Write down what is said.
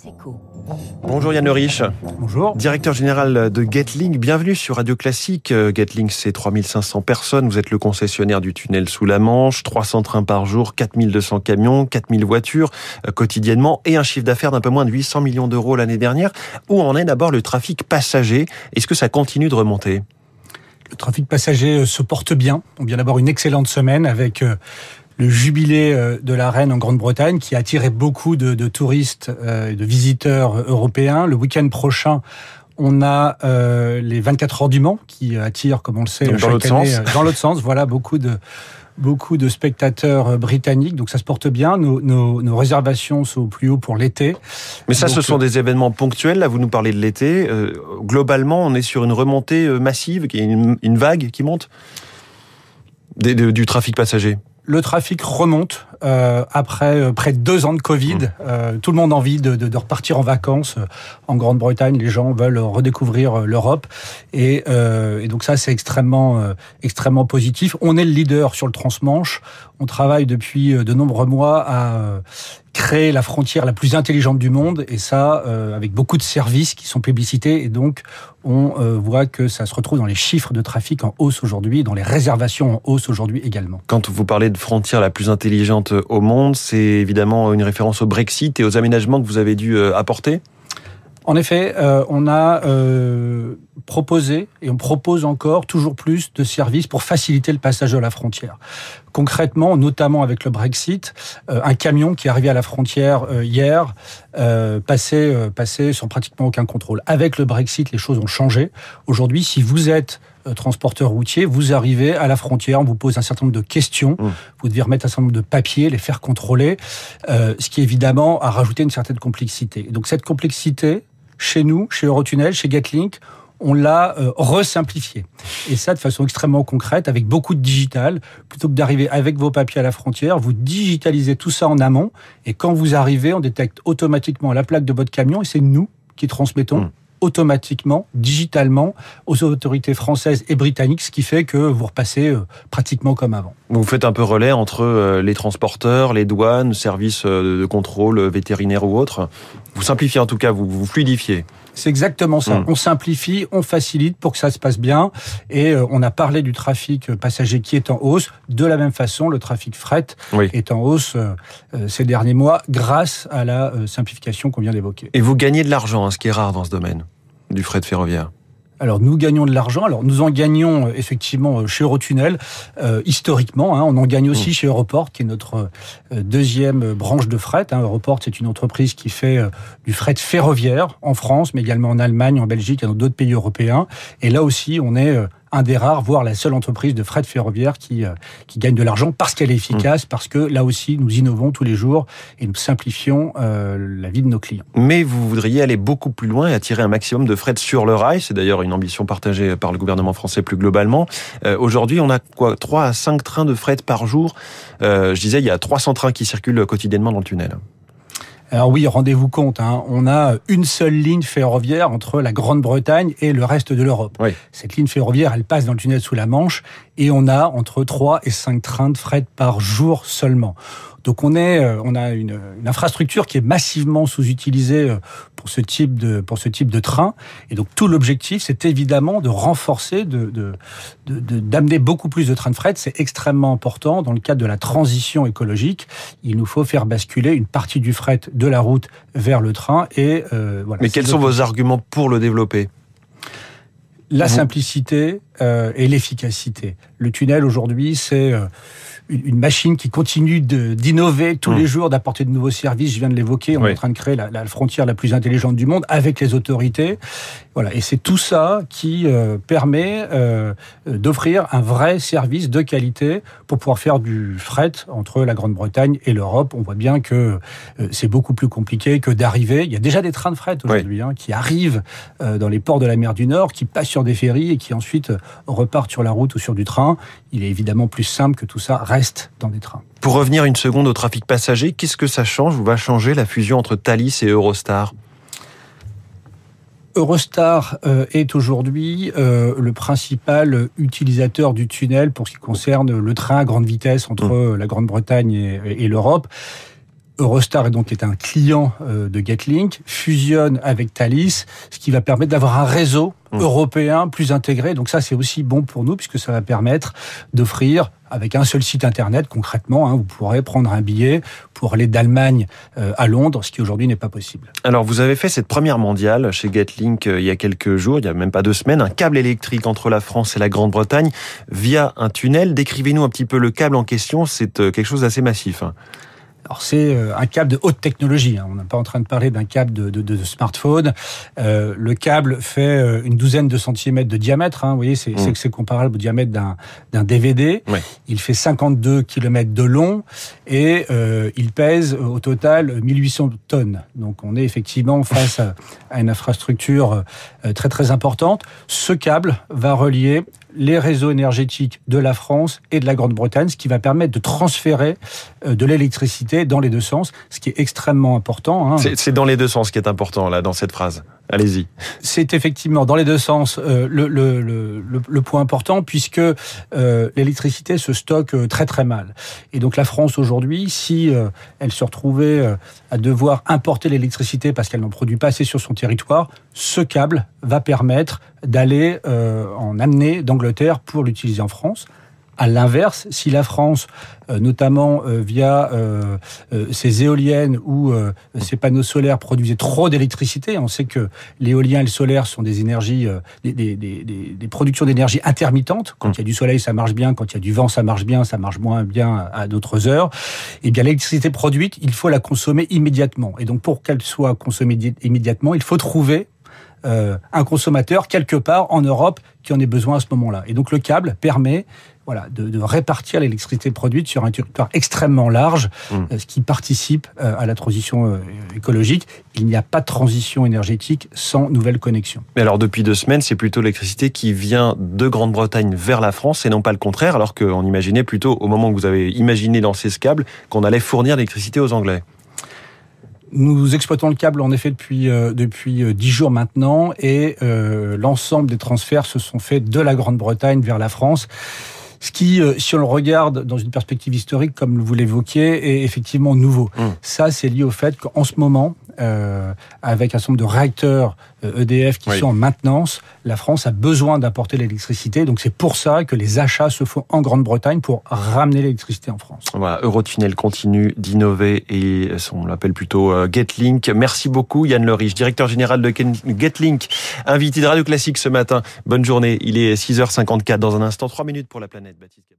Campus. Bonjour Yann Rich. Bonjour. Directeur général de Getlink. Bienvenue sur Radio Classique. Euh, Getlink, c'est 3500 personnes. Vous êtes le concessionnaire du tunnel sous la Manche. 300 trains par jour, 4200 camions, 4000 voitures euh, quotidiennement et un chiffre d'affaires d'un peu moins de 800 millions d'euros l'année dernière. Où en est d'abord le trafic passager? Est-ce que ça continue de remonter? Le trafic passager euh, se porte bien. On vient d'avoir une excellente semaine avec le jubilé euh, de la reine en Grande-Bretagne qui a attiré beaucoup de, touristes euh, et de visiteurs européens. Le week-end prochain, on a euh, les 24 heures du Mans qui attirent, comme on le sait, dans l'autre sens. dans l'autre sens. Voilà, beaucoup de beaucoup de spectateurs britanniques, donc ça se porte bien. Nos, réservations sont au plus haut pour l'été. Mais ça, ce sont des événements ponctuels. Là, vous nous parlez de l'été. globalement, on est sur une remontée massive, une, une vague qui monte du trafic passager le trafic remonte euh, après euh, près de deux ans de Covid. Mmh. Euh, tout le monde a envie de, de, de repartir en vacances en Grande-Bretagne. Les gens veulent redécouvrir l'Europe et, et, donc ça c'est extrêmement extrêmement positif. On est le leader sur le transmanche. On travaille depuis de nombreux mois à créer la frontière la plus intelligente du monde et ça euh, avec beaucoup de services qui sont publicités et donc on euh, voit que ça se retrouve dans les chiffres de trafic en hausse aujourd'hui, dans les réservations en hausse aujourd'hui également. Quand vous parlez de frontière la plus intelligente au monde, c'est évidemment une référence au Brexit et aux aménagements que vous avez dû euh, apporter? En effet, euh, on a euh, proposé et on propose encore toujours plus de services pour faciliter le passage de la frontière. Concrètement, notamment avec le Brexit, euh, un camion qui est arrivé à la frontière hier passait, passait sans pratiquement aucun contrôle. Avec le Brexit, les choses ont changé. Aujourd'hui, si vous êtes transporteur routier, vous arrivez à la frontière, on vous pose un certain nombre de questions, mmh. vous devez remettre un certain nombre de papiers, les faire contrôler, ce qui évidemment a rajouté une certaine complexité. donc cette complexité, chez nous, chez Eurotunnel, chez Getlink, on l'a euh, resimplifié. Et ça de façon extrêmement concrète, avec beaucoup de digital. Plutôt que d'arriver avec vos papiers à la frontière, vous digitalisez tout ça en amont. Et quand vous arrivez, on détecte automatiquement la plaque de votre camion et c'est nous qui transmettons. Mmh. Automatiquement, digitalement, aux autorités françaises et britanniques, ce qui fait que vous repassez euh, pratiquement comme avant. Vous faites un peu relais entre euh, les transporteurs, les douanes, services de contrôle vétérinaire ou autres. Vous simplifiez en tout cas, vous, vous fluidifiez. C'est exactement ça. Hmm. On simplifie, on facilite pour que ça se passe bien. Et euh, on a parlé du trafic passager qui est en hausse. De la même façon, le trafic fret est en hausse euh, euh, ces derniers mois grâce à la simplification qu'on vient d'évoquer. Et vous gagnez de l'argent, hein, ce qui est rare dans ce domaine du fret ferroviaire. Alors nous gagnons de l'argent. Alors nous en gagnons euh, effectivement euh, chez Eurotunnel euh, historiquement. Hein, on en gagne aussi mmh. chez Europort, qui est notre deuxième branche de fret. Hein. Europort, c'est une entreprise qui fait du fret ferroviaire en France, mais également en Allemagne, en Belgique et dans d'autres pays européens. Et là aussi, on est un des rares, voire la seule entreprise de fret ferroviaire qui, euh, qui gagne de l'argent parce qu'elle est efficace, mmh. parce que là aussi, nous innovons tous les jours et nous simplifions euh, la vie de nos clients. Mais vous voudriez aller beaucoup plus loin et attirer un maximum de fret sur le rail. C'est d'ailleurs une ambition partagée par le gouvernement français plus globalement. Euh, Aujourd'hui, on a quoi 3 à 5 trains de fret par jour? Euh, je disais, il y a 300 trains qui circulent quotidiennement dans le tunnel. Alors oui, rendez-vous compte, hein, on a une seule ligne ferroviaire entre la Grande-Bretagne et le reste de l'Europe. Cette ligne ferroviaire, elle passe dans le tunnel sous la Manche et on a entre 3 et 5 trains de fret par jour seulement. Donc on est, euh, on a une, une infrastructure qui est massivement sous-utilisée euh, pour ce type de pour ce type de train. Et donc tout l'objectif, c'est évidemment de renforcer, de d'amener de, de, beaucoup plus de trains de fret. C'est extrêmement important dans le cadre de la transition écologique. Il nous faut faire basculer une partie du fret de la route vers le train. Et euh, voilà. Mais quels sont vos arguments pour le développer? La simplicité euh, et l'efficacité. Le tunnel aujourd'hui, c'est euh, une machine qui continue d'innover tous mmh. les jours, d'apporter de nouveaux services. Je viens de l'évoquer. On est en train de créer la, la, frontière la plus intelligente du monde avec les autorités. Voilà. Et c'est tout ça qui euh, permet euh, d'offrir un vrai service de qualité pour pouvoir faire du fret entre la Grande-Bretagne et l'Europe. On voit bien que euh, c'est beaucoup plus compliqué que d'arriver. Il y a déjà des trains de fret aujourd'hui hein, qui arrivent dans les ports de la mer du Nord, qui passent sur des ferries et qui ensuite repartent sur la route ou sur du train. Il est évidemment plus simple que tout ça dans des trains. Pour revenir une seconde au trafic passager, qu'est-ce que ça change ou va changer la fusion entre Thalys et Eurostar? Eurostar euh, est aujourd'hui euh, le principal utilisateur du tunnel pour ce qui concerne le train à grande vitesse entre mmh. la Grande-Bretagne et, l'Europe. Eurostar est donc est un client euh, de Getlink, fusionne avec Thalys, ce qui va permettre d'avoir un réseau mmh. européen plus intégré. Donc ça, c'est aussi bon pour nous puisque ça va permettre d'offrir avec un seul site internet concrètement, hein, vous pourrez prendre un billet pour aller d'Allemagne euh, à Londres, ce qui aujourd'hui n'est pas possible. Alors vous avez fait cette première mondiale chez Getlink euh, il y a quelques jours, il y a même pas deux semaines, un câble électrique entre la France et la Grande-Bretagne via un tunnel. Décrivez-nous un petit peu le câble en question, c'est quelque chose d'assez massif. Alors c'est euh, un câble de haute technologie. Hein. On n'est pas en train de parler d'un câble de, de, de smartphone. Euh, le câble fait euh, une douzaine de centimètres de diamètre. Hein. Vous voyez, c'est mmh. comparable au diamètre d'un DVD. Il fait 52 km de long et euh, il pèse au total 1800 tonnes. Donc on est effectivement face à, à une infrastructure très très importante. Ce câble va relier les réseaux énergétiques de la France et de la Grande-Bretagne, ce qui va permettre de transférer euh, de l'électricité dans les deux sens, ce qui est extrêmement important. Hein. C'est dans les deux sens qui est important, là, dans cette phrase. Allez-y. C'est effectivement dans les deux sens euh, le, le, le, le, point important, puisque euh, l'électricité se stocke très très mal. Et donc la France aujourd'hui, si elle se retrouvait à devoir importer l'électricité parce qu'elle n'en produit pas assez sur son territoire, ce câble va permettre d'aller en amener d'Angleterre pour l'utiliser en France. À l'inverse, si la France, euh, notamment euh, via euh, ses éoliennes ou ses panneaux solaires, produisait trop d'électricité, on sait que l'éolien et le solaire sont des énergies, des, des, des, des productions d'énergie intermittentes. Quand il y a du soleil, ça marche bien. Quand il y a du vent, ça marche bien. Ça marche moins bien à d'autres heures. Eh bien, l'électricité produite, il faut la consommer immédiatement. Et donc, pour qu'elle soit consommée immédiatement, il faut trouver un consommateur quelque part en Europe qui en ait besoin à ce moment-là. Et donc le câble permet voilà, de, de répartir l'électricité produite sur un territoire extrêmement large, mmh. euh, ce qui participe euh, à la transition euh, écologique. Il n'y a pas de transition énergétique sans nouvelle connexion. Mais alors depuis deux semaines, c'est plutôt l'électricité qui vient de Grande-Bretagne vers la France et non pas le contraire, alors qu'on imaginait plutôt, au moment où vous avez imaginé lancer ce câble, qu'on allait fournir l'électricité aux Anglais. Nous exploitons le câble en effet depuis depuis dix jours maintenant et l'ensemble des transferts se sont faits de la Grande-Bretagne vers la France. Ce qui, euh, si on le regarde dans une perspective historique, comme vous l'évoquiez, est effectivement nouveau. Mmh. Ça, c'est lié au fait qu'en ce moment, euh, avec un certain nombre de réacteurs EDF euh, e qui sont en maintenance, la France a besoin d'apporter l'électricité. Donc c'est pour ça que les achats se font en Grande-Bretagne pour ramener l'électricité en France. Voilà, Eurotunnel continue d'innover et on l'appelle plutôt euh, Getlink. Merci beaucoup Yann Leriche, directeur général de Getlink, invité de Radio Classique ce matin. Bonne journée, il est 6h54 dans un instant, 3 minutes pour la planète. Baptiste